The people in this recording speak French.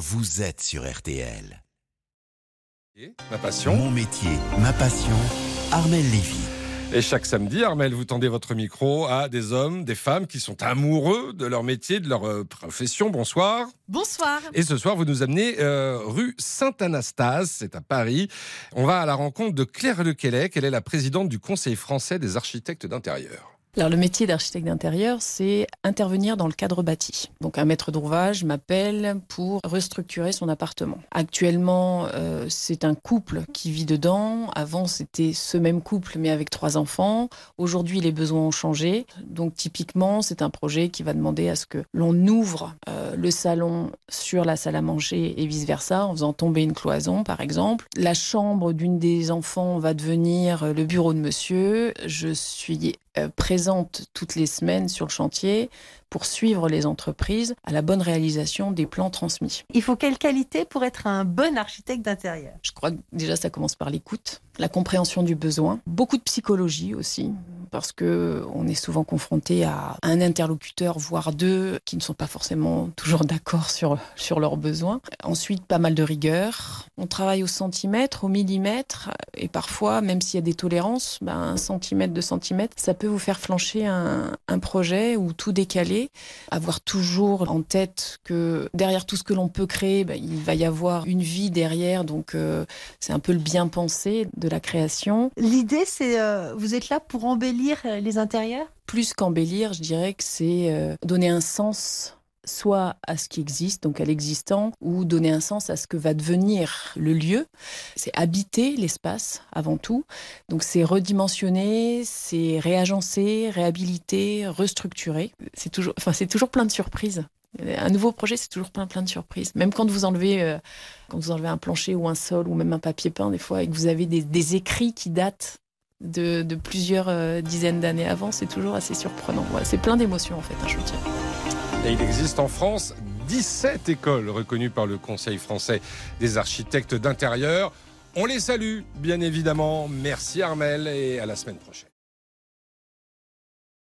vous êtes sur RTL. Ma passion. Mon métier, ma passion, Armel Lévy. Et chaque samedi, Armel, vous tendez votre micro à des hommes, des femmes qui sont amoureux de leur métier, de leur euh, profession. Bonsoir. Bonsoir. Et ce soir, vous nous amenez euh, rue Saint-Anastase, c'est à Paris. On va à la rencontre de Claire Lequelec. Elle est la présidente du Conseil français des architectes d'intérieur. Alors le métier d'architecte d'intérieur, c'est intervenir dans le cadre bâti. Donc un maître d'ouvrage m'appelle pour restructurer son appartement. Actuellement, euh, c'est un couple qui vit dedans. Avant, c'était ce même couple mais avec trois enfants. Aujourd'hui, les besoins ont changé. Donc typiquement, c'est un projet qui va demander à ce que l'on ouvre euh, le salon sur la salle à manger et vice-versa en faisant tomber une cloison par exemple. La chambre d'une des enfants va devenir le bureau de monsieur. Je suis présente toutes les semaines sur le chantier pour suivre les entreprises à la bonne réalisation des plans transmis. Il faut quelle qualité pour être un bon architecte d'intérieur? Je crois que déjà ça commence par l'écoute, la compréhension du besoin, beaucoup de psychologie aussi, parce que on est souvent confronté à un interlocuteur, voire deux, qui ne sont pas forcément toujours d'accord sur, sur leurs besoins. Ensuite, pas mal de rigueur. On travaille au centimètre, au millimètre, et parfois, même s'il y a des tolérances, ben, un centimètre, deux centimètres, ça peut vous faire flancher un, un projet ou tout décaler. Avoir toujours en tête que derrière tout ce que l'on peut créer, ben, il va y avoir une vie derrière, donc euh, c'est un peu le bien pensé de la création. L'idée, c'est euh, vous êtes là pour embellir euh, les intérieurs? Plus qu'embellir, je dirais que c'est euh, donner un sens soit à ce qui existe, donc à l'existant, ou donner un sens à ce que va devenir le lieu. C'est habiter l'espace avant tout. Donc c'est redimensionner, c'est réagencer, réhabiliter, restructurer. C'est toujours, enfin c'est toujours plein de surprises. Un nouveau projet, c'est toujours plein plein de surprises. Même quand vous enlevez, euh, quand vous enlevez un plancher ou un sol ou même un papier peint, des fois, et que vous avez des, des écrits qui datent de, plusieurs euh, dizaines d'années avant, c'est toujours assez surprenant. C'est plein d'émotions en fait, un chantier. Et il existe en France 17 écoles reconnues par le Conseil français des architectes d'intérieur. On les salue, bien évidemment. Merci Armel et à la semaine prochaine.